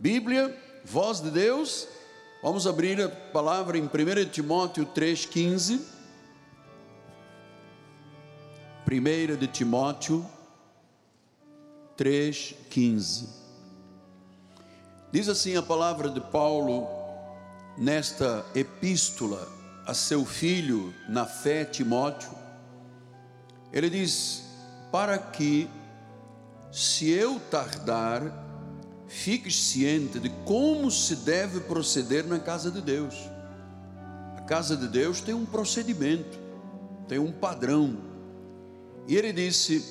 Bíblia, voz de Deus. Vamos abrir a palavra em 1 Timóteo 3,15. 1 de Timóteo 3,15. Diz assim a palavra de Paulo nesta epístola a seu filho na fé, Timóteo. Ele diz: Para que, se eu tardar, fique ciente de como se deve proceder na casa de Deus. A casa de Deus tem um procedimento, tem um padrão. E ele disse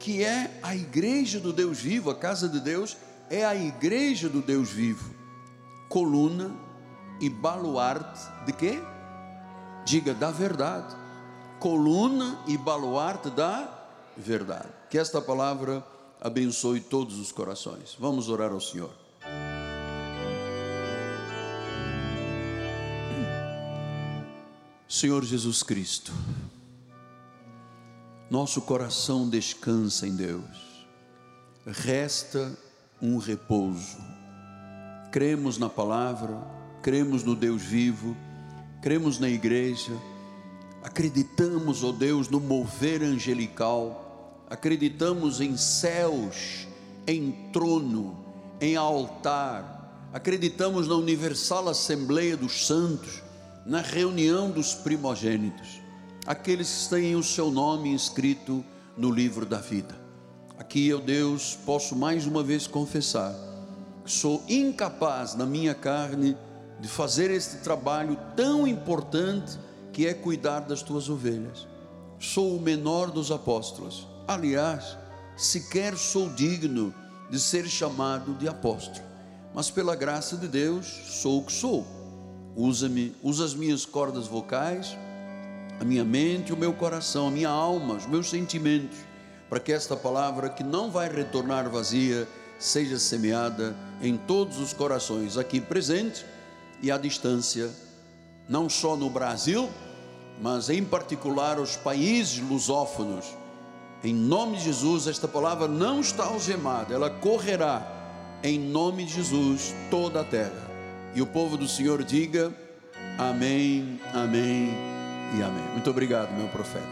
que é a igreja do Deus vivo, a casa de Deus é a igreja do Deus vivo, coluna e baluarte de quê? Diga da verdade. Coluna e baluarte da verdade. Que esta palavra abençoe todos os corações. Vamos orar ao Senhor. Senhor Jesus Cristo, nosso coração descansa em Deus, resta um repouso. Cremos na palavra, cremos no Deus vivo, cremos na igreja, acreditamos, ó oh Deus, no mover angelical acreditamos em céus, em trono, em altar, acreditamos na universal Assembleia dos Santos, na reunião dos primogênitos, aqueles que têm o seu nome inscrito no livro da vida. Aqui, eu Deus, posso mais uma vez confessar que sou incapaz na minha carne de fazer este trabalho tão importante que é cuidar das tuas ovelhas. Sou o menor dos apóstolos Aliás, sequer sou digno de ser chamado de apóstolo, mas pela graça de Deus sou o que sou. Usa-me, usa as minhas cordas vocais, a minha mente, o meu coração, a minha alma, os meus sentimentos, para que esta palavra que não vai retornar vazia seja semeada em todos os corações aqui presentes e à distância, não só no Brasil, mas em particular os países lusófonos em nome de Jesus, esta palavra não está algemada, ela correrá em nome de Jesus toda a terra. E o povo do Senhor diga: Amém, Amém e Amém. Muito obrigado, meu profeta.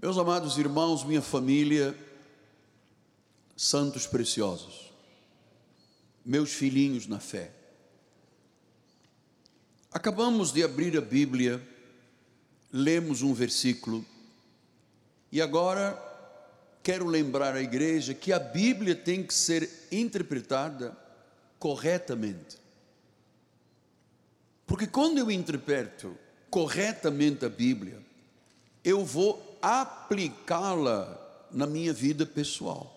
Meus amados irmãos, minha família, santos preciosos, meus filhinhos na fé. Acabamos de abrir a Bíblia, lemos um versículo e agora quero lembrar à igreja que a Bíblia tem que ser interpretada corretamente. Porque quando eu interpreto corretamente a Bíblia, eu vou aplicá-la na minha vida pessoal.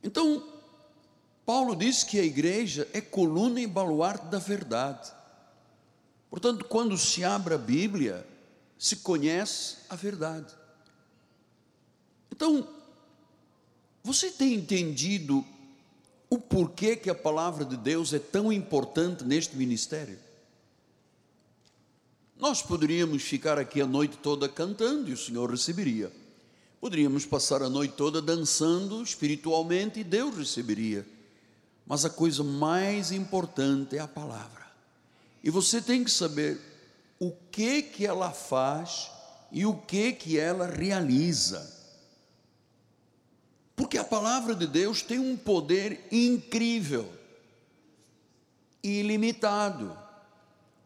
Então, Paulo diz que a igreja é coluna e baluarte da verdade. Portanto, quando se abre a Bíblia, se conhece a verdade. Então, você tem entendido o porquê que a palavra de Deus é tão importante neste ministério? Nós poderíamos ficar aqui a noite toda cantando e o Senhor receberia. Poderíamos passar a noite toda dançando espiritualmente e Deus receberia. Mas a coisa mais importante é a palavra. E você tem que saber o que que ela faz e o que que ela realiza. Porque a palavra de Deus tem um poder incrível, ilimitado.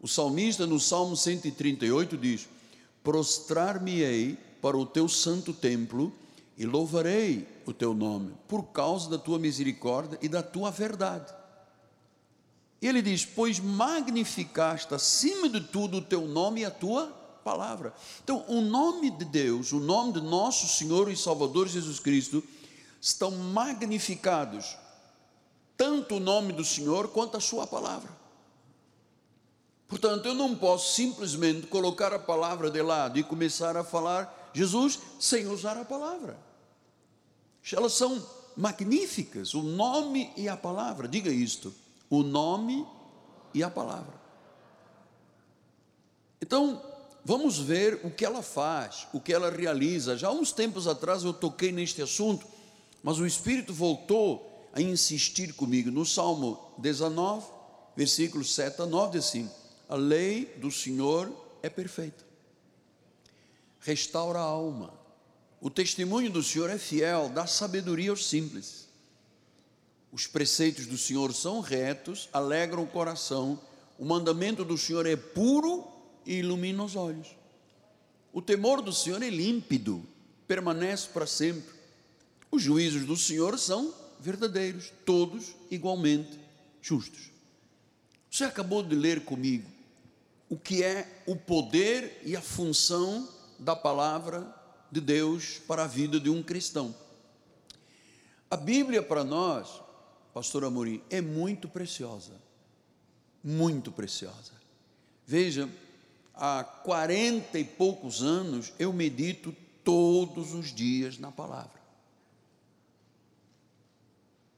O salmista no Salmo 138 diz: Prostrar-me-ei para o teu santo templo e louvarei o teu nome, por causa da tua misericórdia e da tua verdade. E ele diz: Pois magnificaste acima de tudo o teu nome e a tua palavra. Então, o nome de Deus, o nome de nosso Senhor e Salvador Jesus Cristo, estão magnificados, tanto o nome do Senhor quanto a Sua palavra. Portanto, eu não posso simplesmente colocar a palavra de lado e começar a falar Jesus sem usar a palavra. Elas são magníficas, o nome e a palavra, diga isto o nome e a palavra. Então, vamos ver o que ela faz, o que ela realiza. Já há uns tempos atrás eu toquei neste assunto, Mas o Espírito voltou a insistir comigo. No Salmo 19, versículos 7 a 9, diz assim: A lei do Senhor é perfeita, restaura a alma. O testemunho do Senhor é fiel, dá sabedoria aos simples. Os preceitos do Senhor são retos, alegram o coração. O mandamento do Senhor é puro e ilumina os olhos. O temor do Senhor é límpido, permanece para sempre. Os juízos do Senhor são verdadeiros, todos igualmente justos. Você acabou de ler comigo o que é o poder e a função da palavra de Deus para a vida de um cristão. A Bíblia para nós, pastor Amorim, é muito preciosa. Muito preciosa. Veja, há quarenta e poucos anos eu medito todos os dias na palavra.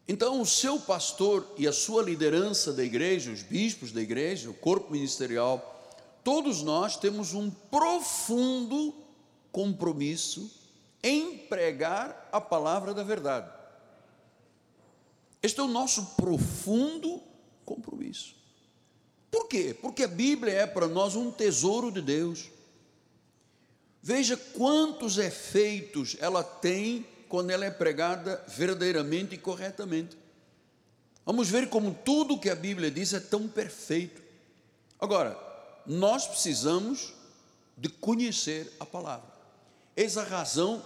Então, o seu pastor e a sua liderança da igreja, os bispos da igreja, o corpo ministerial, todos nós temos um profundo compromisso em pregar a palavra da verdade. Este é o nosso profundo compromisso. Por quê? Porque a Bíblia é para nós um tesouro de Deus. Veja quantos efeitos ela tem quando ela é pregada verdadeiramente e corretamente. Vamos ver como tudo que a Bíblia diz é tão perfeito. Agora, nós precisamos de conhecer a palavra. Eis a razão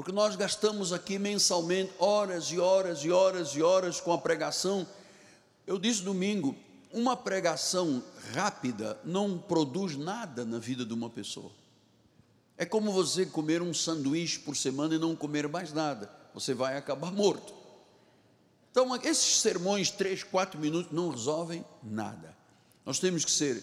porque nós gastamos aqui mensalmente horas e horas e horas e horas com a pregação. Eu disse domingo, uma pregação rápida não produz nada na vida de uma pessoa. É como você comer um sanduíche por semana e não comer mais nada. Você vai acabar morto. Então, esses sermões, três, quatro minutos, não resolvem nada. Nós temos que ser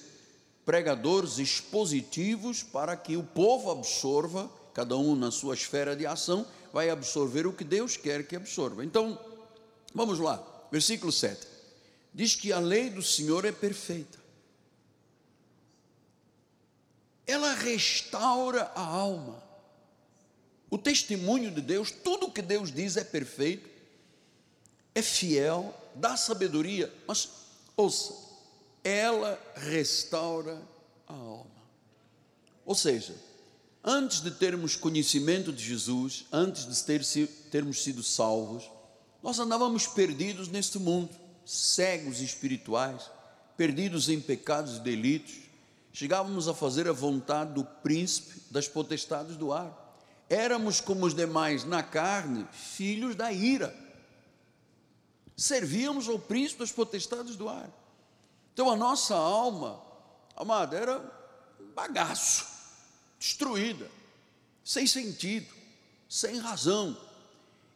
pregadores expositivos para que o povo absorva, cada um na sua esfera de ação, vai absorver o que Deus quer que absorva. Então, vamos lá, versículo 7. Diz que a lei do Senhor é perfeita ela restaura a alma. O testemunho de Deus, tudo que Deus diz é perfeito, é fiel, dá sabedoria, mas ouça, ela restaura a alma. Ou seja, antes de termos conhecimento de Jesus, antes de ter, termos sido salvos, nós andávamos perdidos neste mundo, cegos espirituais, perdidos em pecados e delitos, chegávamos a fazer a vontade do príncipe das potestades do ar. Éramos como os demais na carne, filhos da ira. Servíamos ao príncipe das potestades do ar. Então a nossa alma, amada, era bagaço, destruída, sem sentido, sem razão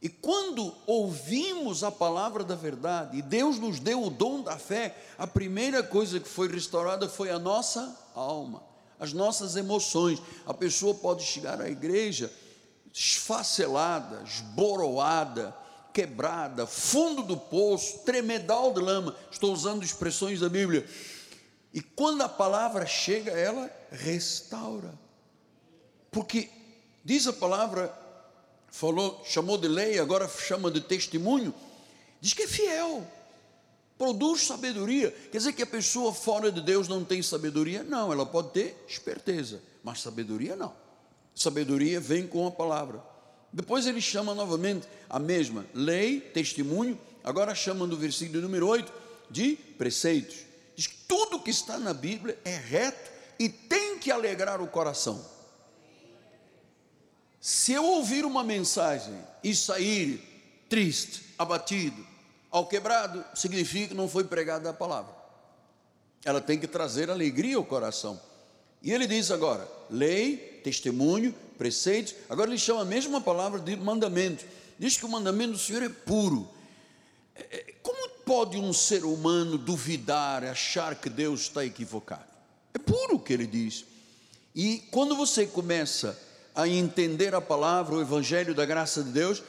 e quando ouvimos a palavra da verdade, e Deus nos deu o dom da fé, a primeira coisa que foi restaurada foi a nossa alma, as nossas emoções. A pessoa pode chegar à igreja esfacelada, esboroada, quebrada, fundo do poço, tremedal de lama. Estou usando expressões da Bíblia. E quando a palavra chega, ela restaura. Porque diz a palavra falou, chamou de lei, agora chama de testemunho, diz que é fiel, produz sabedoria. Quer dizer que a pessoa fora de Deus não tem sabedoria? Não, ela pode ter esperteza, mas sabedoria não. Sabedoria vem com a palavra. Depois ele chama novamente a mesma lei, testemunho, agora chama no versículo número 8 de preceitos. Diz que tudo que está na Bíblia é reto e tem que alegrar o coração. Se eu ouvir uma mensagem e sair triste, abatido, ao quebrado, significa que não foi pregada a palavra. Ela tem que trazer alegria ao coração. E ele diz agora: lei, testemunho, preceitos. Agora ele chama a mesma palavra de mandamento. Diz que o mandamento do Senhor é puro. É, é, como pode um ser humano duvidar, achar que Deus está equivocado? É puro o que ele diz. E quando você começa a entender a palavra, o evangelho da graça de Deus,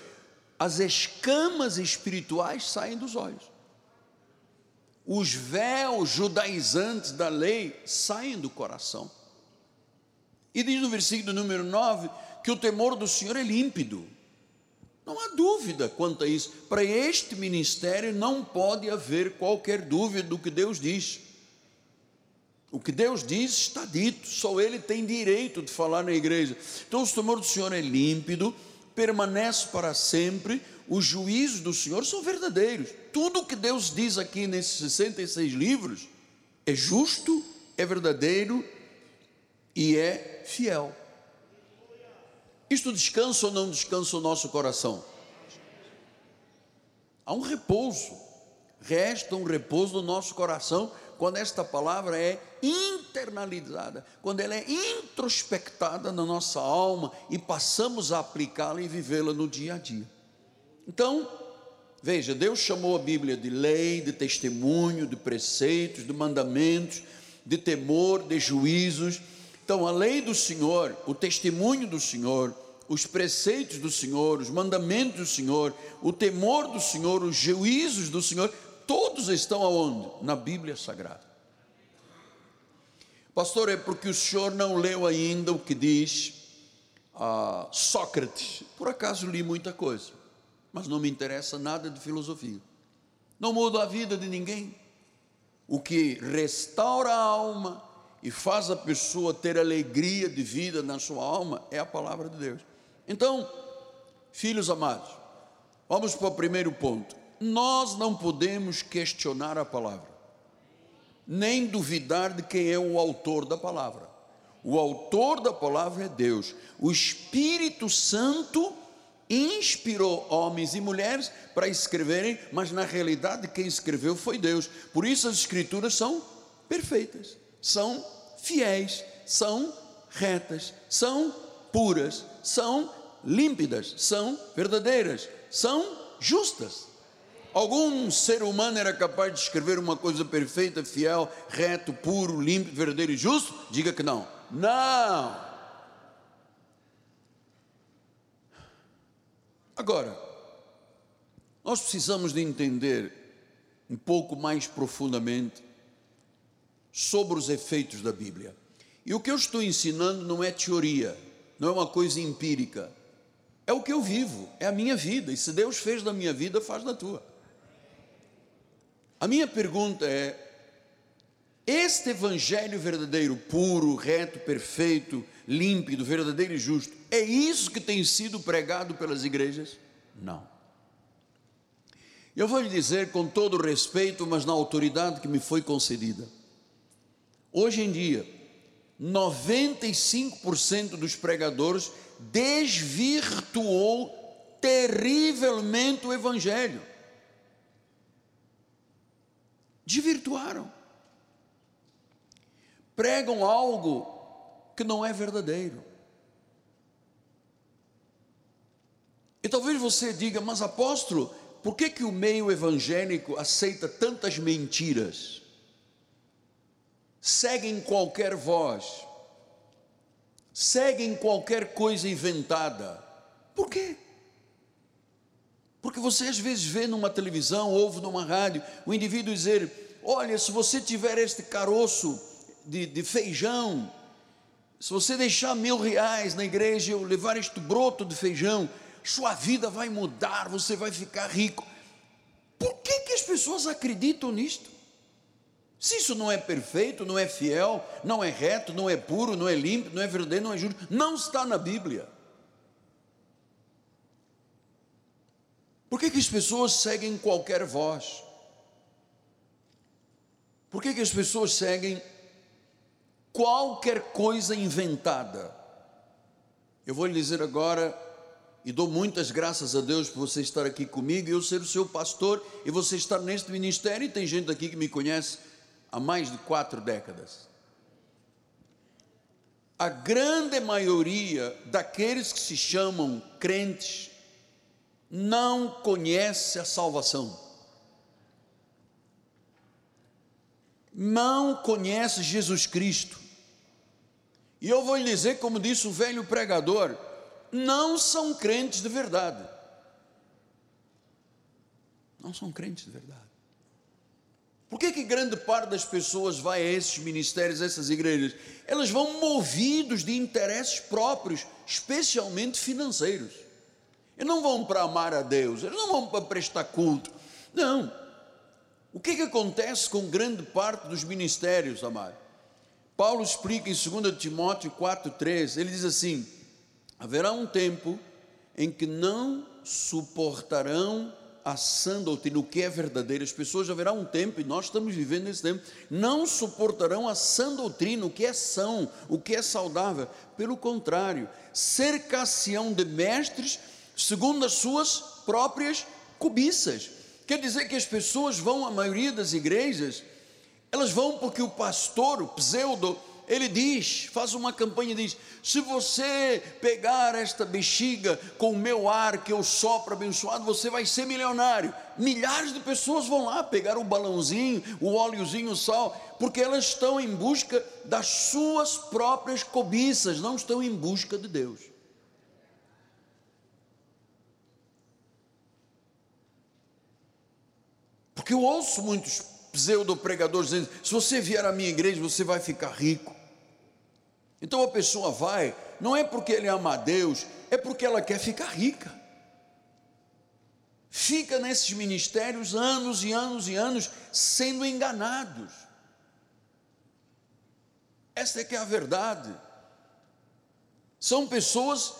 as escamas espirituais saem dos olhos. Os véus judaizantes da lei saem do coração. E diz no versículo número 9 que o temor do Senhor é límpido. Não há dúvida quanto a isso. Para este ministério não pode haver qualquer dúvida do que Deus diz. O que Deus diz está dito, só Ele tem direito de falar na igreja. Então, o temor do Senhor é límpido, permanece para sempre, os juízos do Senhor são verdadeiros. Tudo o que Deus diz aqui nesses 66 livros é justo, é verdadeiro e é fiel. Isto descansa ou não descansa o nosso coração? Há um repouso, resta um repouso no nosso coração quando esta palavra é internalizada, quando ela é introspectada na nossa alma e passamos a aplicá-la e vivê-la no dia a dia. Então, veja, Deus chamou a Bíblia de lei, de testemunho, de preceitos, de mandamentos, de temor, de juízos. Então, a lei do Senhor, o testemunho do Senhor, os preceitos do Senhor, os mandamentos do Senhor, o temor do Senhor, os juízos do Senhor, todos estão aonde? Na Bíblia Sagrada. Pastor, é porque o senhor não leu ainda o que diz ah, Sócrates. Por acaso li muita coisa, mas não me interessa nada de filosofia. Não muda a vida de ninguém. O que restaura a alma e faz a pessoa ter alegria de vida na sua alma é a palavra de Deus. Então, filhos amados, vamos para o primeiro ponto. Nós não podemos questionar a palavra, nem duvidar de quem é o autor da palavra. O autor da palavra é Deus. O Espírito Santo inspirou homens e mulheres para escreverem, mas na realidade quem escreveu foi Deus. Por isso as escrituras são perfeitas, são fiéis, são retas, são puras, são límpidas, são verdadeiras, são justas. Algum ser humano era capaz de escrever uma coisa perfeita, fiel, reto, puro, limpo, verdadeiro e justo? Diga que não. Não! Agora, nós precisamos de entender um pouco mais profundamente sobre os efeitos da Bíblia. E o que eu estou ensinando não é teoria, não é uma coisa empírica. É o que eu vivo, é a minha vida. E se Deus fez da minha vida, faz da tua. A minha pergunta é: este evangelho verdadeiro, puro, reto, perfeito, límpido, verdadeiro e justo, é isso que tem sido pregado pelas igrejas? Não. Eu vou lhe dizer com todo respeito, mas na autoridade que me foi concedida. Hoje em dia, 95% dos pregadores desvirtuou terrivelmente o evangelho desvirtuaram. Pregam algo que não é verdadeiro. E talvez você diga, mas apóstolo, por que, que o meio evangélico aceita tantas mentiras? Seguem qualquer voz, seguem qualquer coisa inventada. Por quê? Porque você às vezes vê numa televisão, ouve numa rádio, o indivíduo dizer: Olha, se você tiver este caroço de, de feijão, se você deixar mil reais na igreja, eu levar este broto de feijão, sua vida vai mudar, você vai ficar rico. Por que, que as pessoas acreditam nisto? Se isso não é perfeito, não é fiel, não é reto, não é puro, não é limpo, não é verdadeiro, não é justo, não está na Bíblia. Por que, que as pessoas seguem qualquer voz? Por que, que as pessoas seguem qualquer coisa inventada? Eu vou lhe dizer agora, e dou muitas graças a Deus por você estar aqui comigo, e eu ser o seu pastor, e você estar neste ministério, e tem gente aqui que me conhece há mais de quatro décadas. A grande maioria daqueles que se chamam crentes não conhece a salvação. Não conhece Jesus Cristo. E eu vou lhe dizer, como disse o velho pregador, não são crentes de verdade. Não são crentes de verdade. Por que, que grande parte das pessoas vai a esses ministérios, a essas igrejas? Elas vão movidos de interesses próprios, especialmente financeiros. Eles não vão para amar a Deus, eles não vão para prestar culto. Não. O que, que acontece com grande parte dos ministérios, amado? Paulo explica em 2 Timóteo 4,3, ele diz assim: haverá um tempo em que não suportarão a sã doutrina, o que é verdadeiro. As pessoas haverá um tempo, e nós estamos vivendo esse tempo, não suportarão a sã doutrina, o que é são, o que é saudável. Pelo contrário, cercar-se-ão de mestres segundo as suas próprias cobiças. Quer dizer que as pessoas vão, a maioria das igrejas, elas vão porque o pastor, o pseudo, ele diz, faz uma campanha diz: se você pegar esta bexiga com o meu ar que eu sopro abençoado, você vai ser milionário. Milhares de pessoas vão lá pegar o balãozinho, o óleozinho, o sal, porque elas estão em busca das suas próprias cobiças, não estão em busca de Deus. Porque eu ouço muitos pseudo pregadores dizendo: se você vier à minha igreja, você vai ficar rico. Então a pessoa vai, não é porque ele ama a Deus, é porque ela quer ficar rica. Fica nesses ministérios anos e anos e anos sendo enganados. Essa é que é a verdade. São pessoas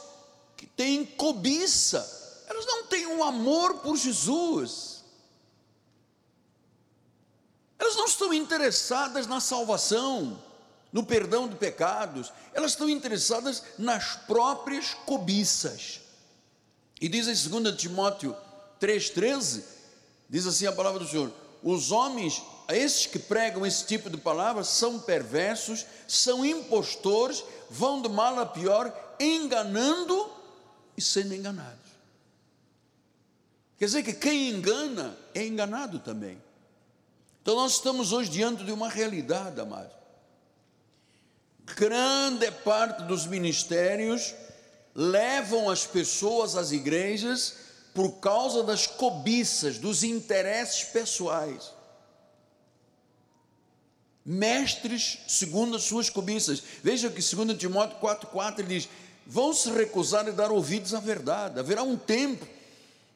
que têm cobiça, elas não têm um amor por Jesus. Elas não estão interessadas na salvação, no perdão de pecados, elas estão interessadas nas próprias cobiças. E diz em 2 Timóteo 3,13, diz assim a palavra do Senhor: os homens, esses que pregam esse tipo de palavras, são perversos, são impostores, vão de mal a pior, enganando e sendo enganados. Quer dizer que quem engana é enganado também. Então nós estamos hoje diante de uma realidade, amado. Grande parte dos ministérios levam as pessoas às igrejas por causa das cobiças, dos interesses pessoais. Mestres segundo as suas cobiças. Veja que 2 Timóteo 4,4 ele diz: vão se recusar a dar ouvidos à verdade. Haverá um tempo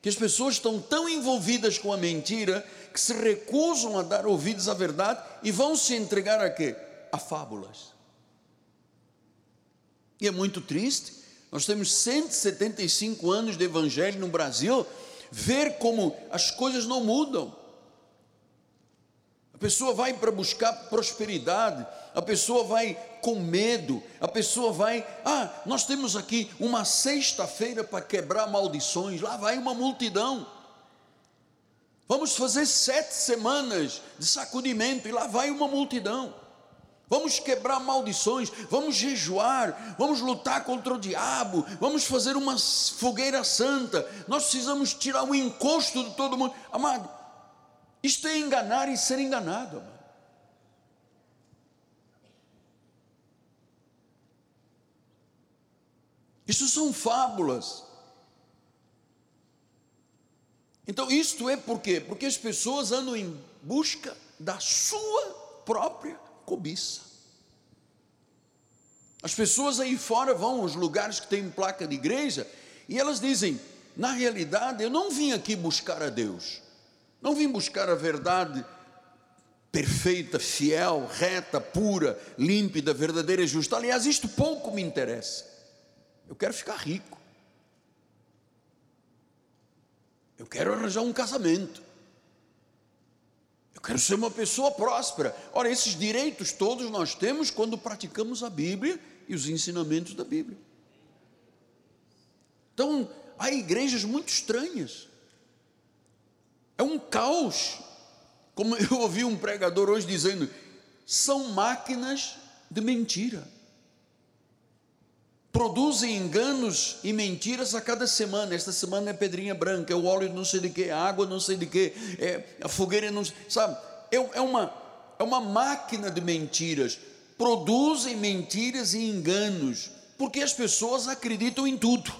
que as pessoas estão tão envolvidas com a mentira que se recusam a dar ouvidos à verdade e vão se entregar a quê? A fábulas. E é muito triste. Nós temos 175 anos de evangelho no Brasil, ver como as coisas não mudam. A pessoa vai para buscar prosperidade, a pessoa vai com medo, a pessoa vai, ah, nós temos aqui uma sexta-feira para quebrar maldições, lá vai uma multidão. Vamos fazer sete semanas de sacudimento e lá vai uma multidão. Vamos quebrar maldições, vamos jejuar, vamos lutar contra o diabo, vamos fazer uma fogueira santa. Nós precisamos tirar o encosto de todo mundo. Amado, isto é enganar e ser enganado, amado. Isso são fábulas. Então, isto é por quê? Porque as pessoas andam em busca da sua própria cobiça. As pessoas aí fora vão aos lugares que têm placa de igreja e elas dizem: na realidade, eu não vim aqui buscar a Deus, não vim buscar a verdade perfeita, fiel, reta, pura, límpida, verdadeira e justa. Aliás, isto pouco me interessa. Eu quero ficar rico. Eu quero arranjar um casamento. Eu quero ser uma pessoa próspera. Ora, esses direitos todos nós temos quando praticamos a Bíblia e os ensinamentos da Bíblia. Então, há igrejas muito estranhas. É um caos. Como eu ouvi um pregador hoje dizendo, são máquinas de mentira produzem enganos e mentiras a cada semana. Esta semana é pedrinha branca, é o óleo não sei de que, a água não sei de que, é a fogueira não sei, sabe? É, é, uma, é uma máquina de mentiras. Produzem mentiras e enganos, porque as pessoas acreditam em tudo.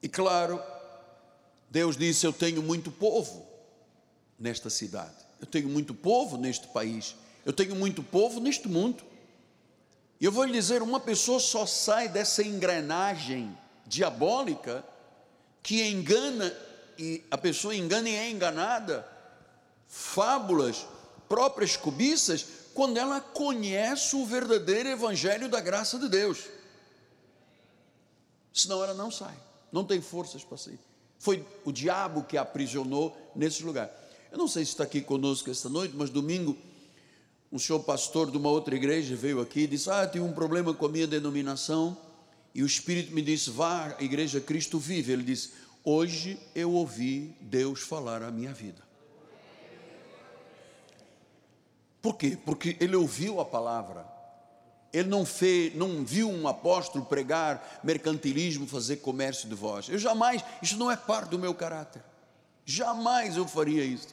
E claro, Deus disse: Eu tenho muito povo nesta cidade, eu tenho muito povo neste país. Eu tenho muito povo neste mundo. E eu vou lhe dizer: uma pessoa só sai dessa engrenagem diabólica que engana, e a pessoa engana e é enganada, fábulas, próprias cobiças, quando ela conhece o verdadeiro evangelho da graça de Deus. Senão ela não sai, não tem forças para sair. Foi o diabo que a aprisionou nesse lugar. Eu não sei se está aqui conosco esta noite, mas domingo, um senhor pastor de uma outra igreja veio aqui e disse: Ah, tive um problema com a minha denominação. E o Espírito me disse: Vá à igreja Cristo vive. Ele disse: Hoje eu ouvi Deus falar a minha vida. Por quê? Porque ele ouviu a palavra. Ele não, fez, não viu um apóstolo pregar mercantilismo, fazer comércio de voz. Eu jamais, isso não é parte do meu caráter. Jamais eu faria isso.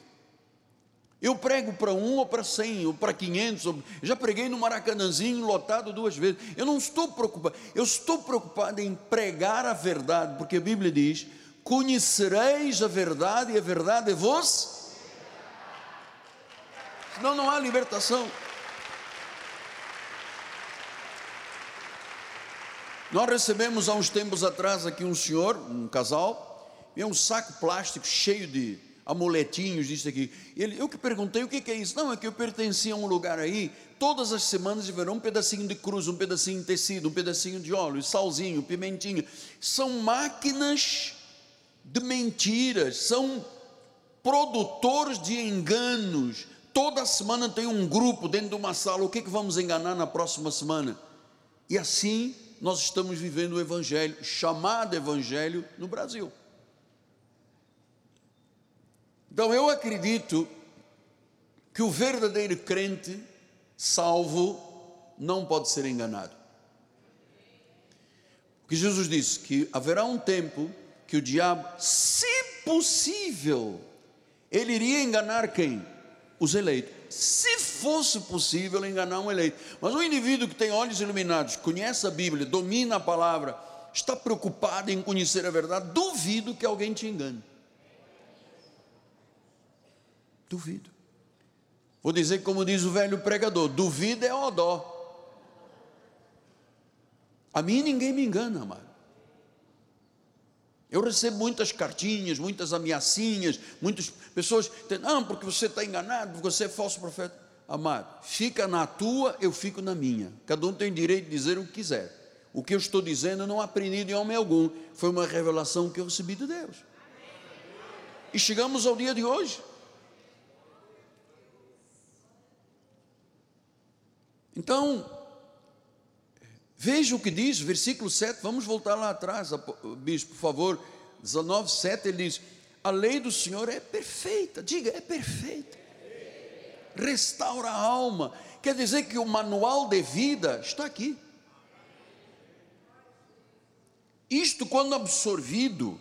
Eu prego para um ou para cem, ou para quinhentos. Ou... Já preguei no Maracanãzinho lotado duas vezes. Eu não estou preocupado. Eu estou preocupado em pregar a verdade, porque a Bíblia diz: Conhecereis a verdade e a verdade é vos. Senão não há libertação. Nós recebemos há uns tempos atrás aqui um senhor, um casal, e um saco plástico cheio de amuletinhos, disso aqui. Ele, eu que perguntei o que, que é isso? Não, é que eu pertencia a um lugar aí, todas as semanas de verão, um pedacinho de cruz, um pedacinho de tecido, um pedacinho de óleo, salzinho, pimentinha. São máquinas de mentiras, são produtores de enganos. Toda semana tem um grupo dentro de uma sala, o que, que vamos enganar na próxima semana? E assim nós estamos vivendo o Evangelho, chamado Evangelho, no Brasil. Então eu acredito que o verdadeiro crente salvo não pode ser enganado. Porque Jesus disse que haverá um tempo que o diabo, se possível, ele iria enganar quem? Os eleitos se fosse possível enganar um eleito. Mas um indivíduo que tem olhos iluminados, conhece a Bíblia, domina a palavra, está preocupado em conhecer a verdade, duvido que alguém te engane. Duvido. Vou dizer como diz o velho pregador: duvida é odó. A mim ninguém me engana, amado. Eu recebo muitas cartinhas, muitas ameaçinhas, muitas pessoas não, porque você está enganado, porque você é falso profeta. Amado, fica na tua, eu fico na minha. Cada um tem direito de dizer o que quiser. O que eu estou dizendo eu não aprendi de homem algum, foi uma revelação que eu recebi de Deus. E chegamos ao dia de hoje. Então, Veja o que diz, versículo 7, vamos voltar lá atrás, bispo, por favor, 19, 7, ele diz: A lei do Senhor é perfeita, diga, é perfeita, restaura a alma, quer dizer que o manual de vida está aqui. Isto, quando absorvido,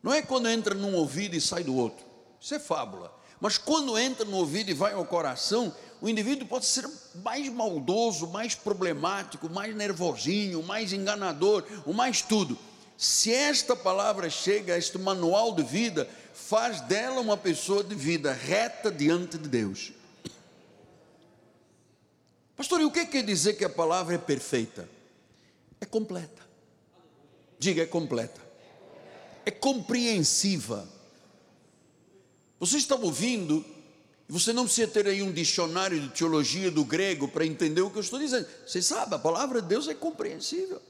não é quando entra num ouvido e sai do outro, isso é fábula, mas quando entra no ouvido e vai ao coração, o indivíduo pode ser mais maldoso, mais problemático, mais nervosinho, mais enganador, o mais tudo. Se esta palavra chega, este manual de vida, faz dela uma pessoa de vida reta diante de Deus. Pastor, e o que quer dizer que a palavra é perfeita? É completa. Diga, é completa. É compreensiva. Você está ouvindo você não precisa ter aí um dicionário de teologia do grego para entender o que eu estou dizendo. Você sabe, a palavra de Deus é compreensível.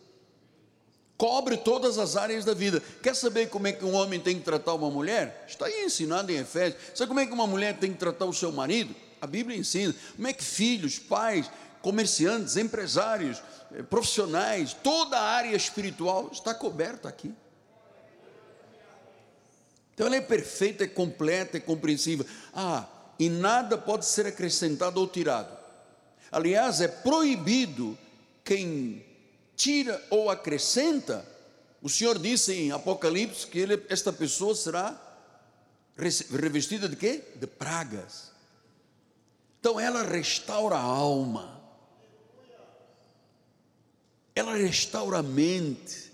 Cobre todas as áreas da vida. Quer saber como é que um homem tem que tratar uma mulher? Está aí ensinado em Efésios. Sabe como é que uma mulher tem que tratar o seu marido? A Bíblia ensina. Como é que filhos, pais, comerciantes, empresários, eh, profissionais, toda a área espiritual está coberta aqui. Então ela é perfeita, é completa, é compreensiva. Ah, e nada pode ser acrescentado ou tirado. Aliás, é proibido quem tira ou acrescenta. O Senhor disse em Apocalipse que ele, esta pessoa será revestida de quê? De pragas. Então ela restaura a alma. Ela restaura a mente.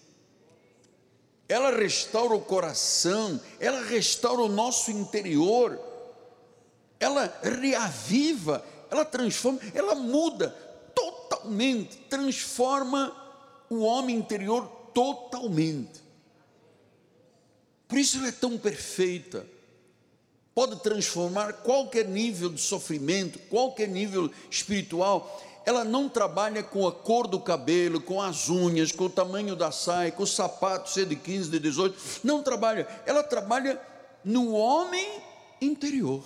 Ela restaura o coração, ela restaura o nosso interior ela reaviva, ela transforma, ela muda totalmente, transforma o homem interior totalmente. Por isso ela é tão perfeita. Pode transformar qualquer nível de sofrimento, qualquer nível espiritual. Ela não trabalha com a cor do cabelo, com as unhas, com o tamanho da saia, com o sapato, ser de 15, de 18. Não trabalha. Ela trabalha no homem interior.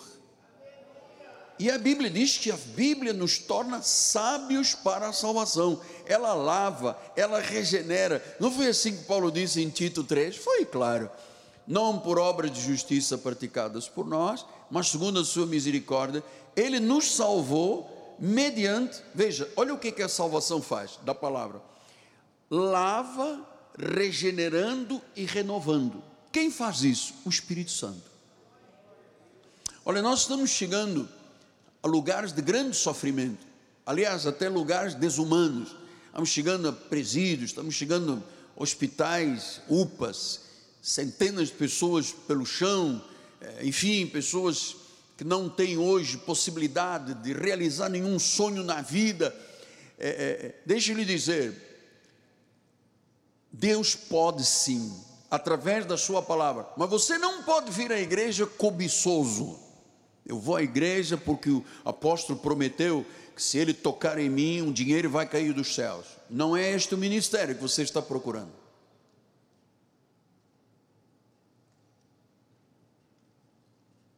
E a Bíblia diz que a Bíblia nos torna sábios para a salvação. Ela lava, ela regenera. Não foi assim que Paulo disse em Tito 3? Foi claro. Não por obras de justiça praticadas por nós, mas segundo a sua misericórdia, ele nos salvou mediante, veja, olha o que, que a salvação faz da palavra: lava, regenerando e renovando. Quem faz isso? O Espírito Santo. Olha, nós estamos chegando a lugares de grande sofrimento, aliás, até lugares desumanos. Estamos chegando a presídios, estamos chegando a hospitais, UPAs, centenas de pessoas pelo chão, eh, enfim, pessoas que não têm hoje possibilidade de realizar nenhum sonho na vida. É, é, deixe lhe dizer, Deus pode sim, através da Sua palavra, mas você não pode vir à igreja cobiçoso. Eu vou à igreja porque o apóstolo prometeu que se ele tocar em mim, um dinheiro vai cair dos céus. Não é este o ministério que você está procurando.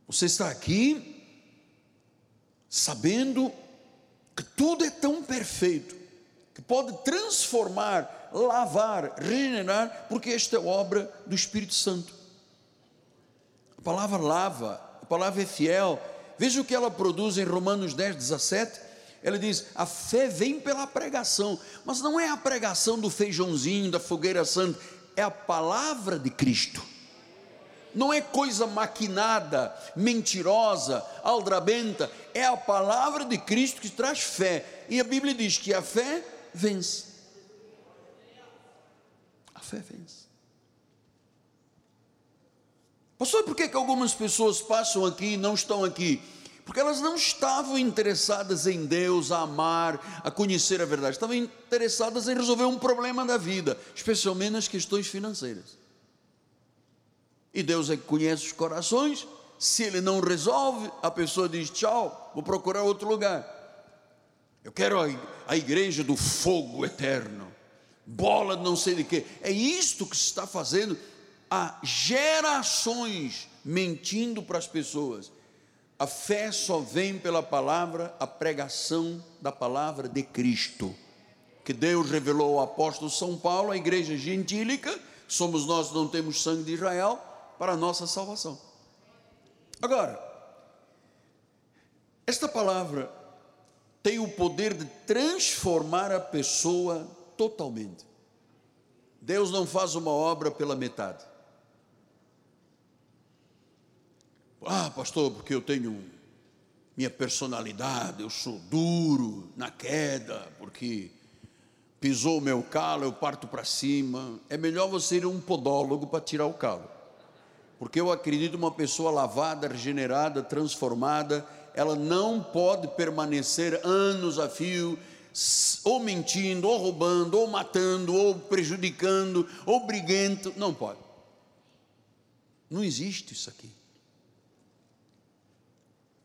Você está aqui sabendo que tudo é tão perfeito, que pode transformar, lavar, regenerar, porque esta é obra do Espírito Santo. A palavra lava, palavra é fiel. Veja o que ela produz em Romanos 10, 17. Ela diz: a fé vem pela pregação, mas não é a pregação do feijãozinho, da fogueira santa, é a palavra de Cristo. Não é coisa maquinada, mentirosa, aldrabenta, é a palavra de Cristo que traz fé. E a Bíblia diz que a fé vence. A fé vence. Pastor, por que, que algumas pessoas passam aqui e não estão aqui? Porque elas não estavam interessadas em Deus, a amar, a conhecer a verdade, estavam interessadas em resolver um problema da vida, especialmente nas questões financeiras. E Deus é que conhece os corações, se Ele não resolve, a pessoa diz: tchau, vou procurar outro lugar. Eu quero a igreja do fogo eterno, bola não sei de quê. É isto que se está fazendo há gerações mentindo para as pessoas. A fé só vem pela palavra, a pregação da palavra de Cristo, que Deus revelou ao apóstolo São Paulo, a igreja gentílica, somos nós não temos sangue de Israel, para a nossa salvação. Agora, esta palavra tem o poder de transformar a pessoa totalmente. Deus não faz uma obra pela metade. Ah, pastor, porque eu tenho minha personalidade, eu sou duro na queda, porque pisou o meu calo, eu parto para cima. É melhor você ir a um podólogo para tirar o calo. Porque eu acredito uma pessoa lavada, regenerada, transformada, ela não pode permanecer anos a fio ou mentindo, ou roubando, ou matando, ou prejudicando, ou briguento, não pode. Não existe isso aqui.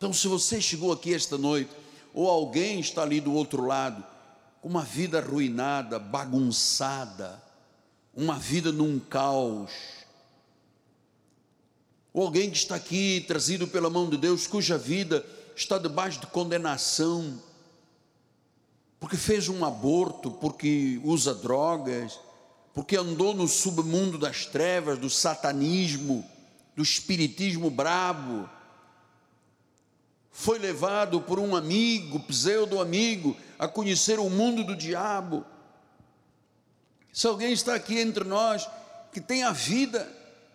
Então, se você chegou aqui esta noite, ou alguém está ali do outro lado, com uma vida arruinada, bagunçada, uma vida num caos, ou alguém que está aqui trazido pela mão de Deus, cuja vida está debaixo de condenação, porque fez um aborto, porque usa drogas, porque andou no submundo das trevas, do satanismo, do espiritismo brabo, foi levado por um amigo, pseudo-amigo, a conhecer o mundo do diabo. Se alguém está aqui entre nós que tem a vida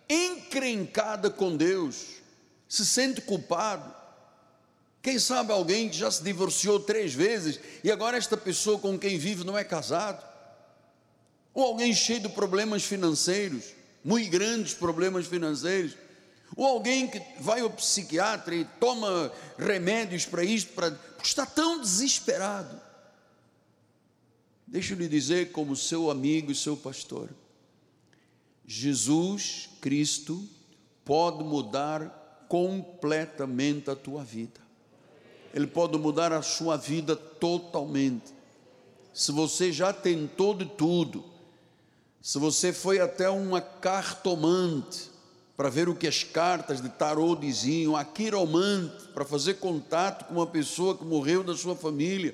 encrencada com Deus, se sente culpado, quem sabe alguém que já se divorciou três vezes e agora esta pessoa com quem vive não é casado, ou alguém cheio de problemas financeiros, muito grandes problemas financeiros, ou alguém que vai ao psiquiatra e toma remédios para isto, para, está tão desesperado. Deixa eu lhe dizer, como seu amigo e seu pastor, Jesus Cristo pode mudar completamente a tua vida. Ele pode mudar a sua vida totalmente. Se você já tentou de tudo, se você foi até uma cartomante para ver o que as cartas de tarô diziam, a quiromante para fazer contato com uma pessoa que morreu da sua família,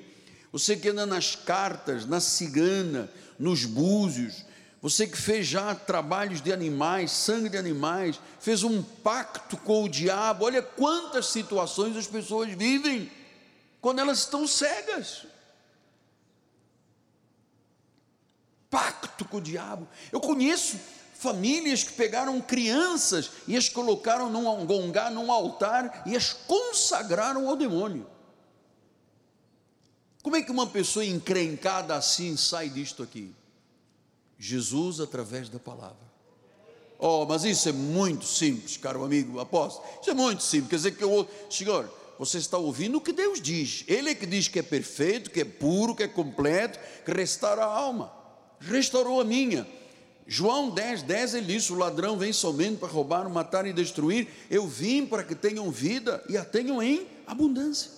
você que anda nas cartas, na cigana, nos búzios, você que fez já trabalhos de animais, sangue de animais, fez um pacto com o diabo. Olha quantas situações as pessoas vivem quando elas estão cegas. Pacto com o diabo. Eu conheço famílias que pegaram crianças e as colocaram num gongá, num altar e as consagraram ao demônio. Como é que uma pessoa encrencada assim sai disto aqui? Jesus através da palavra. Oh, mas isso é muito simples, caro amigo apóstolo. Isso é muito simples. Quer dizer que eu, Senhor, você está ouvindo o que Deus diz. Ele é que diz que é perfeito, que é puro, que é completo, que restaura a alma. Restaurou a minha. João 10, 10 ele diz: O ladrão vem somente para roubar, matar e destruir. Eu vim para que tenham vida e a tenham em abundância.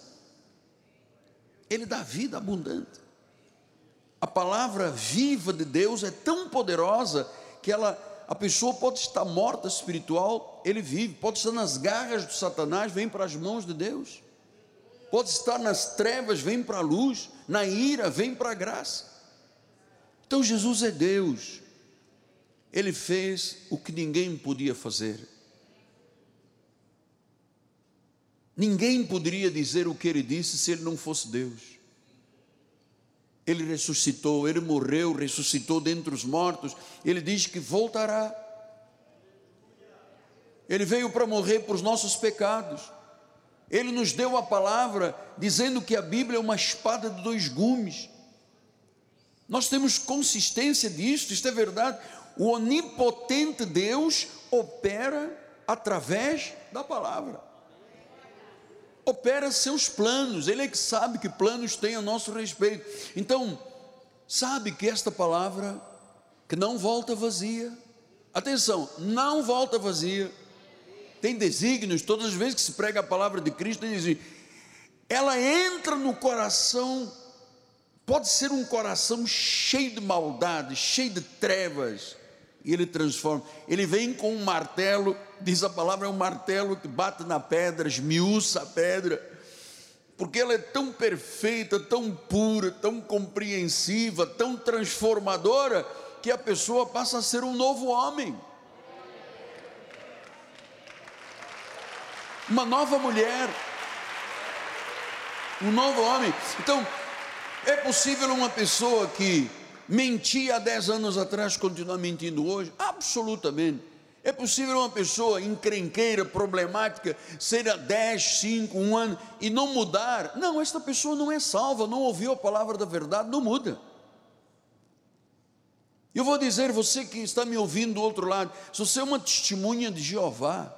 Ele dá vida abundante. A palavra viva de Deus é tão poderosa que ela, a pessoa pode estar morta espiritual, ele vive, pode estar nas garras do Satanás, vem para as mãos de Deus. Pode estar nas trevas, vem para a luz, na ira, vem para a graça. Então Jesus é Deus. Ele fez o que ninguém podia fazer. Ninguém poderia dizer o que ele disse se ele não fosse Deus. Ele ressuscitou, ele morreu, ressuscitou dentre os mortos. Ele diz que voltará. Ele veio para morrer por os nossos pecados. Ele nos deu a palavra dizendo que a Bíblia é uma espada de dois gumes. Nós temos consistência disso, isto é verdade. O onipotente Deus opera através da palavra. Opera seus planos, Ele é que sabe que planos tem a nosso respeito. Então, sabe que esta palavra, que não volta vazia, atenção, não volta vazia, tem desígnios, todas as vezes que se prega a palavra de Cristo, ela entra no coração, pode ser um coração cheio de maldade, cheio de trevas, e ele transforma. Ele vem com um martelo, diz a palavra, é um martelo que bate na pedra, esmiuça a pedra, porque ela é tão perfeita, tão pura, tão compreensiva, tão transformadora, que a pessoa passa a ser um novo homem. Uma nova mulher, um novo homem. Então, é possível uma pessoa que mentia há 10 anos atrás, continua mentindo hoje? Absolutamente. É possível uma pessoa encrenqueira, problemática, ser há 10, 5, 1 ano e não mudar? Não, esta pessoa não é salva, não ouviu a palavra da verdade, não muda. Eu vou dizer, você que está me ouvindo do outro lado, se você é uma testemunha de Jeová,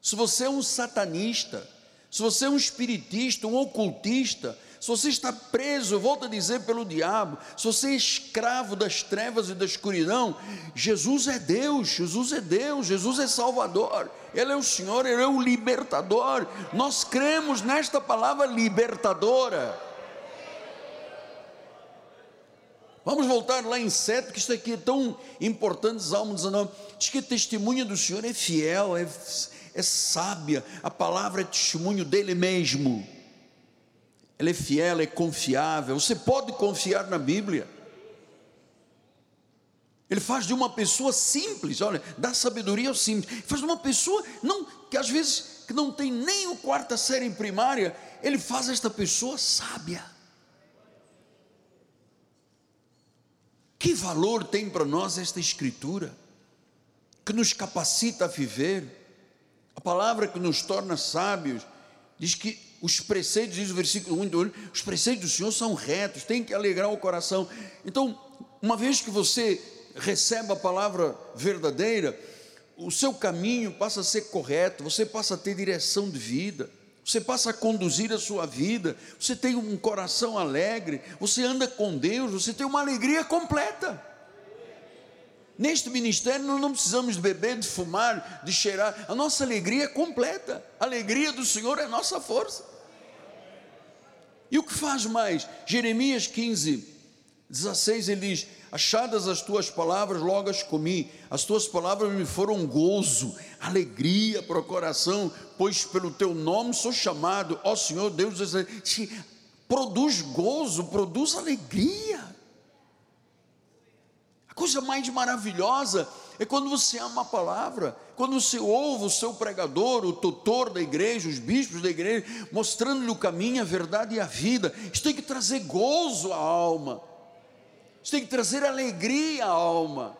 se você é um satanista, se você é um espiritista, um ocultista, se você está preso, volto a dizer, pelo diabo, se você é escravo das trevas e da escuridão, Jesus é Deus, Jesus é Deus, Jesus é Salvador, Ele é o Senhor, Ele é o libertador. Nós cremos nesta palavra libertadora. Vamos voltar lá em 7, que isso aqui é tão importante, Salmo 19. Diz que a testemunha do Senhor é fiel, é, é sábia, a palavra é testemunho dele mesmo ela é fiel, é confiável. Você pode confiar na Bíblia. Ele faz de uma pessoa simples, olha, dá sabedoria ao simples. Faz de uma pessoa não que às vezes que não tem nem o quarta série primária, ele faz esta pessoa sábia. Que valor tem para nós esta escritura que nos capacita a viver? A palavra que nos torna sábios diz que os preceitos, diz o versículo 1 os preceitos do Senhor são retos, tem que alegrar o coração. Então, uma vez que você recebe a palavra verdadeira, o seu caminho passa a ser correto, você passa a ter direção de vida, você passa a conduzir a sua vida, você tem um coração alegre, você anda com Deus, você tem uma alegria completa. Neste ministério nós não precisamos de beber, de fumar, de cheirar, a nossa alegria é completa, a alegria do Senhor é nossa força. E o que faz mais? Jeremias 15, 16, ele diz: Achadas as tuas palavras, logo as comi, as tuas palavras me foram gozo, alegria para o coração, pois pelo teu nome sou chamado, ó Senhor Deus, produz gozo, produz alegria. A coisa mais maravilhosa é quando você ama a palavra, quando você ouve o seu pregador, o tutor da igreja, os bispos da igreja, mostrando-lhe o caminho, a verdade e a vida. Isso tem que trazer gozo à alma, isso tem que trazer alegria à alma.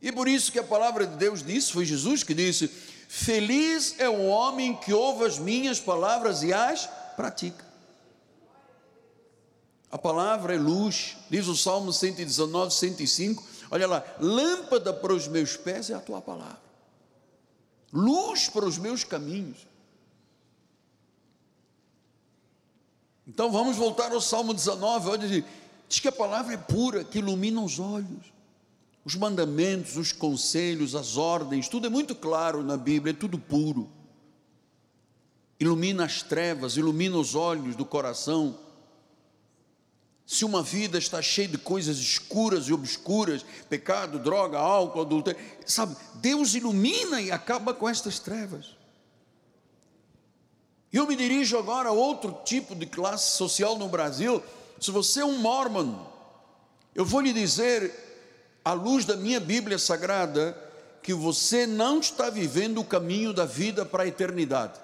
E por isso que a palavra de Deus disse, foi Jesus que disse: Feliz é o homem que ouve as minhas palavras e as pratica. A palavra é luz, diz o Salmo 119, 105. Olha lá, lâmpada para os meus pés é a tua palavra, luz para os meus caminhos. Então vamos voltar ao Salmo 19, olha, diz que a palavra é pura, que ilumina os olhos. Os mandamentos, os conselhos, as ordens, tudo é muito claro na Bíblia, é tudo puro. Ilumina as trevas, ilumina os olhos do coração. Se uma vida está cheia de coisas escuras e obscuras, pecado, droga, álcool, adultério, sabe, Deus ilumina e acaba com estas trevas. E eu me dirijo agora a outro tipo de classe social no Brasil. Se você é um mormon, eu vou lhe dizer à luz da minha Bíblia Sagrada, que você não está vivendo o caminho da vida para a eternidade.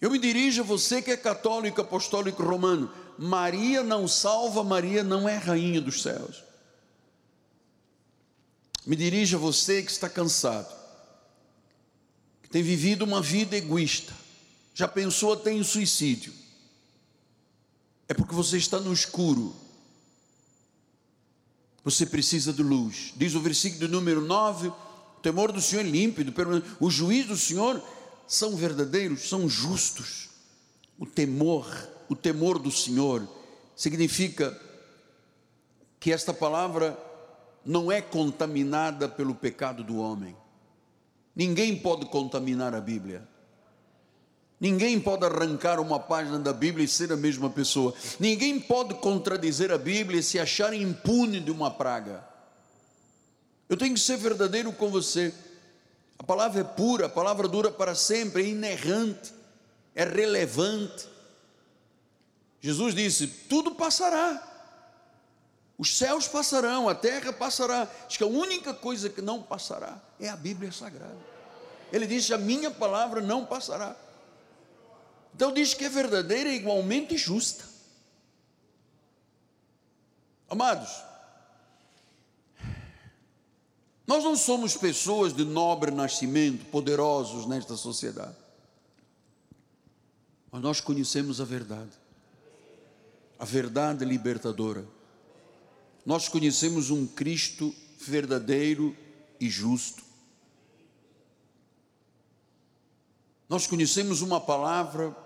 Eu me dirijo a você que é católico, apostólico romano. Maria não salva, Maria não é rainha dos céus. Me dirijo a você que está cansado, que tem vivido uma vida egoísta, já pensou até em suicídio. É porque você está no escuro você precisa de luz. Diz o versículo número 9: o temor do Senhor é límpido, o juízo do Senhor são verdadeiros, são justos. O temor, o temor do Senhor significa que esta palavra não é contaminada pelo pecado do homem. Ninguém pode contaminar a Bíblia. Ninguém pode arrancar uma página da Bíblia e ser a mesma pessoa. Ninguém pode contradizer a Bíblia e se achar impune de uma praga. Eu tenho que ser verdadeiro com você. A palavra é pura, a palavra dura para sempre, é inerrante, é relevante. Jesus disse: tudo passará. Os céus passarão, a terra passará. Acho que a única coisa que não passará é a Bíblia Sagrada. Ele disse: A minha palavra não passará. Então diz que é verdadeira e igualmente justa. Amados, nós não somos pessoas de nobre nascimento, poderosos nesta sociedade. Mas nós conhecemos a verdade. A verdade libertadora. Nós conhecemos um Cristo verdadeiro e justo. Nós conhecemos uma palavra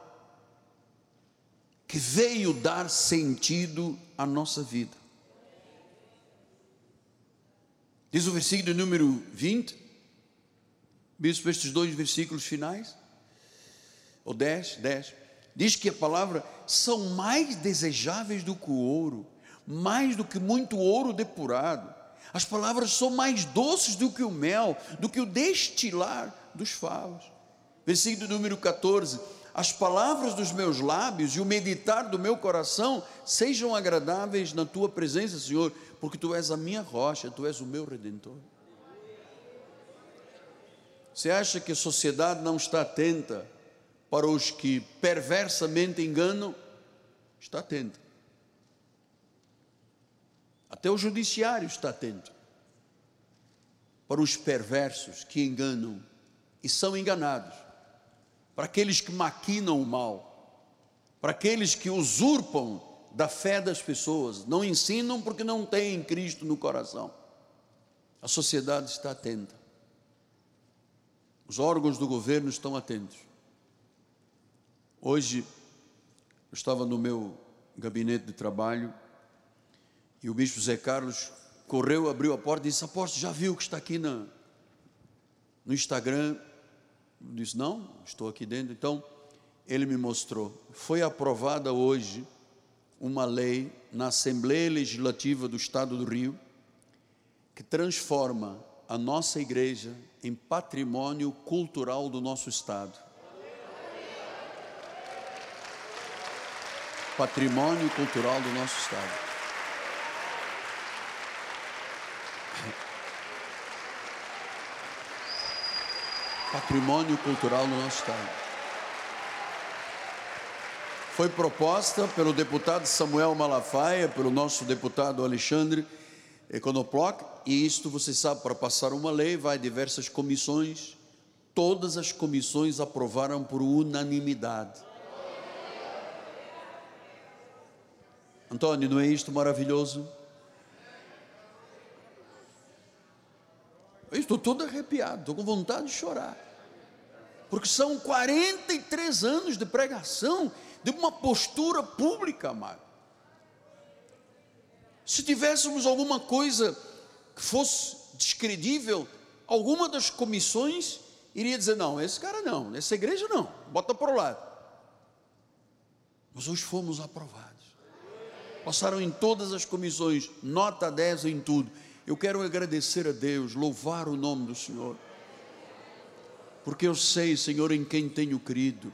que veio dar sentido à nossa vida. Diz o versículo número 20, bispo, estes dois versículos finais, ou 10, 10, diz que a palavra são mais desejáveis do que o ouro, mais do que muito ouro depurado. As palavras são mais doces do que o mel, do que o destilar dos favos. Versículo número 14: As palavras dos meus lábios e o meditar do meu coração sejam agradáveis na tua presença, Senhor, porque tu és a minha rocha, tu és o meu redentor. Você acha que a sociedade não está atenta para os que perversamente enganam? Está atenta. Até o judiciário está atento para os perversos que enganam e são enganados para aqueles que maquinam o mal, para aqueles que usurpam da fé das pessoas, não ensinam porque não têm Cristo no coração. A sociedade está atenta. Os órgãos do governo estão atentos. Hoje, eu estava no meu gabinete de trabalho e o bispo Zé Carlos correu, abriu a porta e disse: Apóstolo, já viu que está aqui na, no Instagram? Disse: Não, estou aqui dentro. Então, ele me mostrou. Foi aprovada hoje uma lei na Assembleia Legislativa do Estado do Rio que transforma a nossa igreja em patrimônio cultural do nosso Estado. Patrimônio cultural do nosso Estado. Patrimônio cultural do nosso Estado foi proposta pelo deputado Samuel Malafaia, pelo nosso deputado Alexandre Econoploc, e isto você sabe, para passar uma lei, vai a diversas comissões, todas as comissões aprovaram por unanimidade. Antônio, não é isto maravilhoso? Estou todo arrepiado, estou com vontade de chorar. Porque são 43 anos de pregação de uma postura pública, amado. Se tivéssemos alguma coisa que fosse descredível, alguma das comissões iria dizer: não, esse cara não, essa igreja não, bota para o lado. Mas hoje fomos aprovados. Passaram em todas as comissões, nota 10 em tudo. Eu quero agradecer a Deus, louvar o nome do Senhor, porque eu sei, Senhor, em quem tenho crido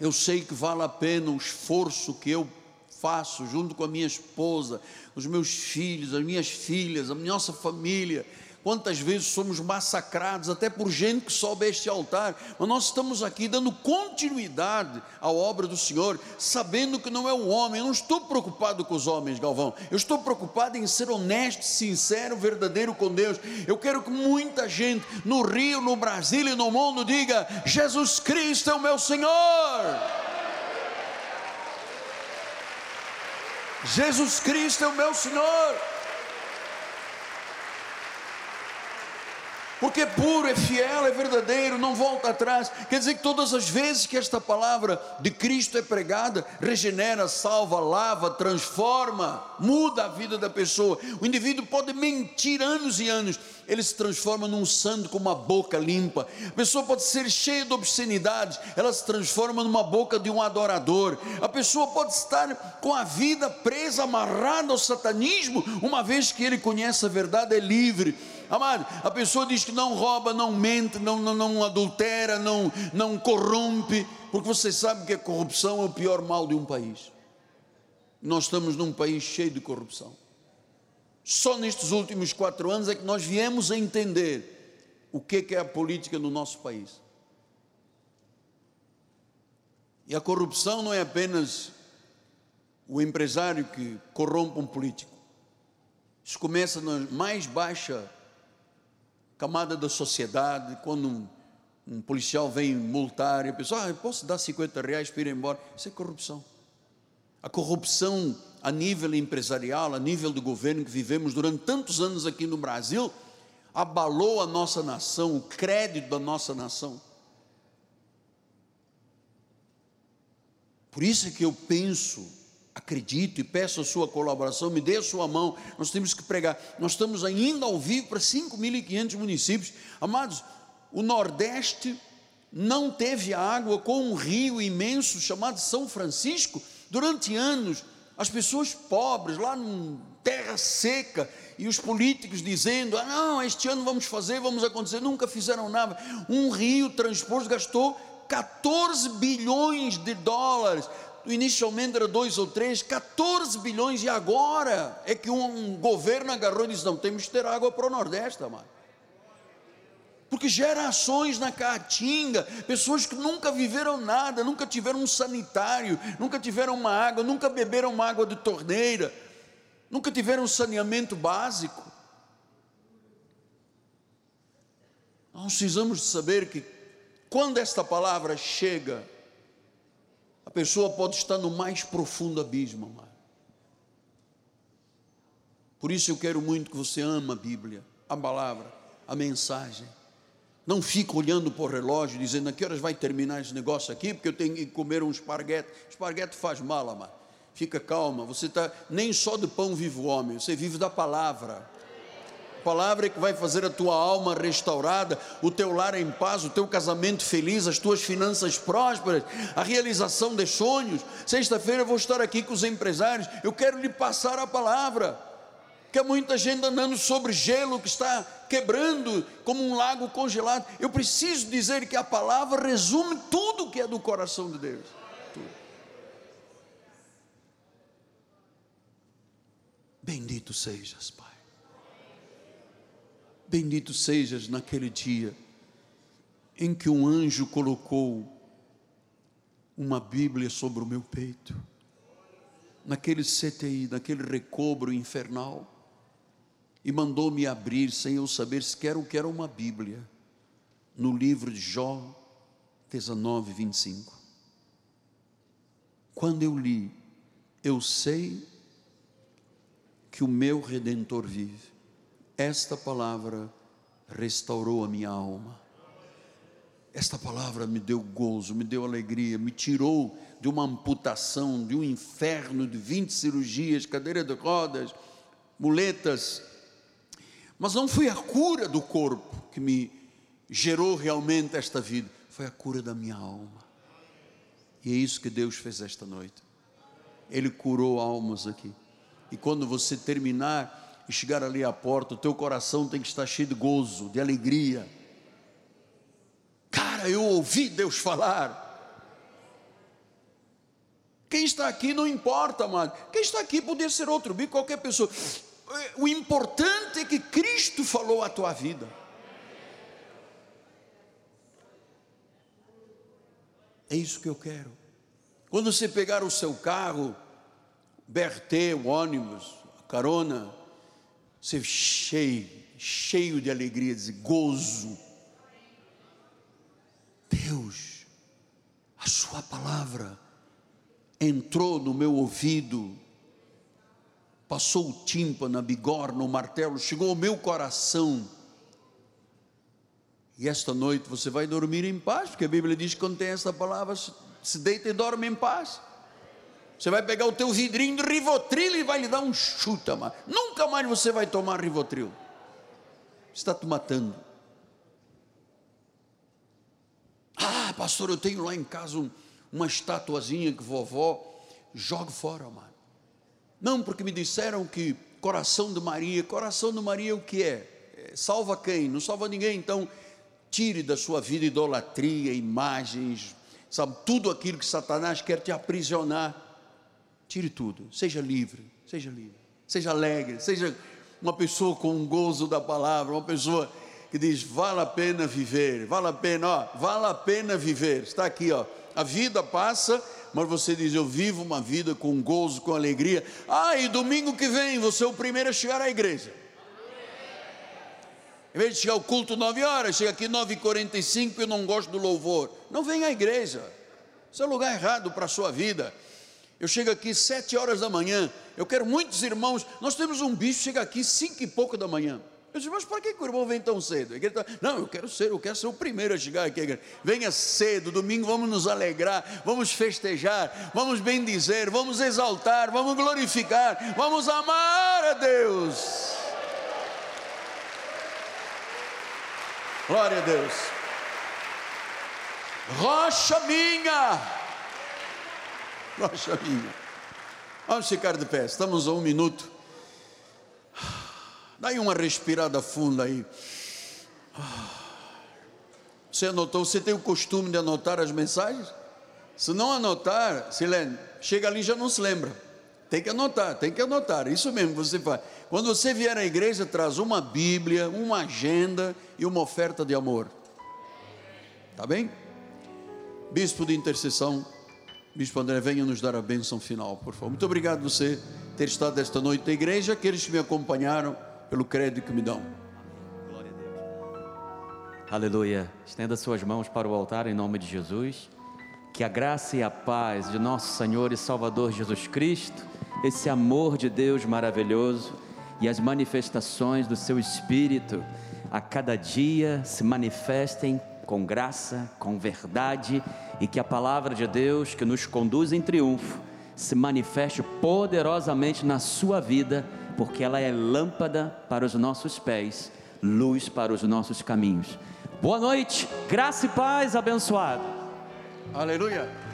eu sei que vale a pena o esforço que eu faço junto com a minha esposa, os meus filhos, as minhas filhas, a nossa família. Quantas vezes somos massacrados até por gente que sobe este altar, mas nós estamos aqui dando continuidade à obra do Senhor, sabendo que não é o homem. Eu não estou preocupado com os homens, Galvão. Eu estou preocupado em ser honesto, sincero, verdadeiro com Deus. Eu quero que muita gente no Rio, no Brasil e no mundo diga: Jesus Cristo é o meu Senhor. Jesus Cristo é o meu Senhor. Porque é puro, é fiel, é verdadeiro, não volta atrás. Quer dizer que todas as vezes que esta palavra de Cristo é pregada, regenera, salva, lava, transforma, muda a vida da pessoa. O indivíduo pode mentir anos e anos, ele se transforma num santo com uma boca limpa. A pessoa pode ser cheia de obscenidades, ela se transforma numa boca de um adorador. A pessoa pode estar com a vida presa, amarrada ao satanismo, uma vez que ele conhece a verdade, é livre Amado, a pessoa diz que não rouba, não mente, não, não, não adultera, não, não corrompe, porque você sabe que a corrupção é o pior mal de um país. Nós estamos num país cheio de corrupção. Só nestes últimos quatro anos é que nós viemos a entender o que é a política no nosso país. E a corrupção não é apenas o empresário que corrompe um político. Isso começa na mais baixa camada da sociedade, quando um, um policial vem multar e a pessoa, ah, posso dar 50 reais para ir embora? Isso é corrupção. A corrupção a nível empresarial, a nível do governo que vivemos durante tantos anos aqui no Brasil, abalou a nossa nação, o crédito da nossa nação. Por isso é que eu penso acredito e peço a sua colaboração, me dê a sua mão, nós temos que pregar. Nós estamos ainda ao vivo para 5.500 municípios. Amados, o Nordeste não teve água com um rio imenso chamado São Francisco durante anos. As pessoas pobres, lá em terra seca, e os políticos dizendo: ah, não, este ano vamos fazer, vamos acontecer, nunca fizeram nada. Um rio transposto gastou 14 bilhões de dólares inicialmente era dois ou três, 14 bilhões, e agora é que um governo agarrou e disse: não, temos que ter água para o Nordeste, amado. Porque gerações na Caatinga, pessoas que nunca viveram nada, nunca tiveram um sanitário, nunca tiveram uma água, nunca beberam uma água de torneira, nunca tiveram um saneamento básico. Nós precisamos saber que quando esta palavra chega a pessoa pode estar no mais profundo abismo, amado. Por isso eu quero muito que você ama a Bíblia, a palavra, a mensagem. Não fica olhando para o relógio dizendo a que horas vai terminar esse negócio aqui, porque eu tenho que comer um esparguete. Esparguete faz mal, amado. Fica calma, você está nem só de pão vive o homem, você vive da palavra. Palavra é que vai fazer a tua alma restaurada, o teu lar em paz, o teu casamento feliz, as tuas finanças prósperas, a realização de sonhos. Sexta-feira eu vou estar aqui com os empresários, eu quero lhe passar a palavra. Que há muita gente andando sobre gelo que está quebrando como um lago congelado. Eu preciso dizer que a palavra resume tudo que é do coração de Deus. Bendito sejas, Pai. Bendito sejas naquele dia em que um anjo colocou uma Bíblia sobre o meu peito, naquele CTI, naquele recobro infernal, e mandou-me abrir sem eu saber sequer o que era uma Bíblia, no livro de Jó 19, 25. Quando eu li, eu sei que o meu redentor vive esta palavra restaurou a minha alma. Esta palavra me deu gozo, me deu alegria, me tirou de uma amputação, de um inferno de 20 cirurgias, cadeira de rodas, muletas. Mas não foi a cura do corpo que me gerou realmente esta vida, foi a cura da minha alma. E é isso que Deus fez esta noite. Ele curou almas aqui. E quando você terminar e chegar ali à porta, o teu coração tem que estar cheio de gozo, de alegria. Cara, eu ouvi Deus falar. Quem está aqui não importa, amado. Quem está aqui poderia ser outro bico, qualquer pessoa. O importante é que Cristo falou a tua vida. É isso que eu quero. Quando você pegar o seu carro, BRT, o ônibus, a carona, ser cheio, cheio de alegria, de gozo. Deus, a Sua palavra entrou no meu ouvido, passou o tímpano, a bigorna, o martelo, chegou ao meu coração. E esta noite você vai dormir em paz, porque a Bíblia diz que quando tem essa palavra, se deita e dorme em paz. Você vai pegar o teu vidrinho de Rivotril e vai lhe dar um chuta, mas nunca mais você vai tomar Rivotril. Está te matando. Ah, pastor, eu tenho lá em casa um, uma estatuazinha que vovó joga fora, mano. Não, porque me disseram que coração de Maria, coração de Maria o que é? é? Salva quem? Não salva ninguém, então tire da sua vida idolatria, imagens, sabe, tudo aquilo que Satanás quer te aprisionar. Tire tudo, seja livre, seja livre, seja alegre, seja uma pessoa com um gozo da palavra, uma pessoa que diz: vale a pena viver, vale a pena, ó, vale a pena viver. Está aqui, ó. A vida passa, mas você diz: eu vivo uma vida com gozo, com alegria. Ah, e domingo que vem você é o primeiro a chegar à igreja. Em vez de chegar ao culto 9 horas, chega aqui 9h45 eu não gosto do louvor. Não vem à igreja. Isso é o lugar errado para a sua vida. Eu chego aqui sete horas da manhã. Eu quero muitos irmãos. Nós temos um bicho chega aqui cinco e pouco da manhã. Eu disse, mas por que, que o irmão vem tão cedo? Tá, não, eu quero ser, eu quero ser o primeiro a chegar aqui. Venha cedo, domingo vamos nos alegrar, vamos festejar, vamos bendizer, vamos exaltar, vamos glorificar, vamos amar a Deus. Glória a Deus. Rocha minha Rocha minha. Vamos ficar de pé, estamos a um minuto. Dá uma respirada funda aí. Você anotou? Você tem o costume de anotar as mensagens? Se não anotar, Silene, chega ali e já não se lembra. Tem que anotar, tem que anotar. Isso mesmo que você faz. Quando você vier à igreja, traz uma Bíblia, uma agenda e uma oferta de amor. Tá bem? Bispo de intercessão. Bispo André, venha nos dar a bênção final, por favor. Muito obrigado você ter estado esta noite na igreja, aqueles que me acompanharam, pelo crédito que me dão. Glória a Deus. Aleluia. Estenda suas mãos para o altar em nome de Jesus. Que a graça e a paz de nosso Senhor e Salvador Jesus Cristo, esse amor de Deus maravilhoso e as manifestações do seu Espírito a cada dia se manifestem com graça, com verdade e que a palavra de Deus que nos conduz em triunfo se manifeste poderosamente na sua vida, porque ela é lâmpada para os nossos pés, luz para os nossos caminhos. Boa noite, graça e paz abençoado. Aleluia.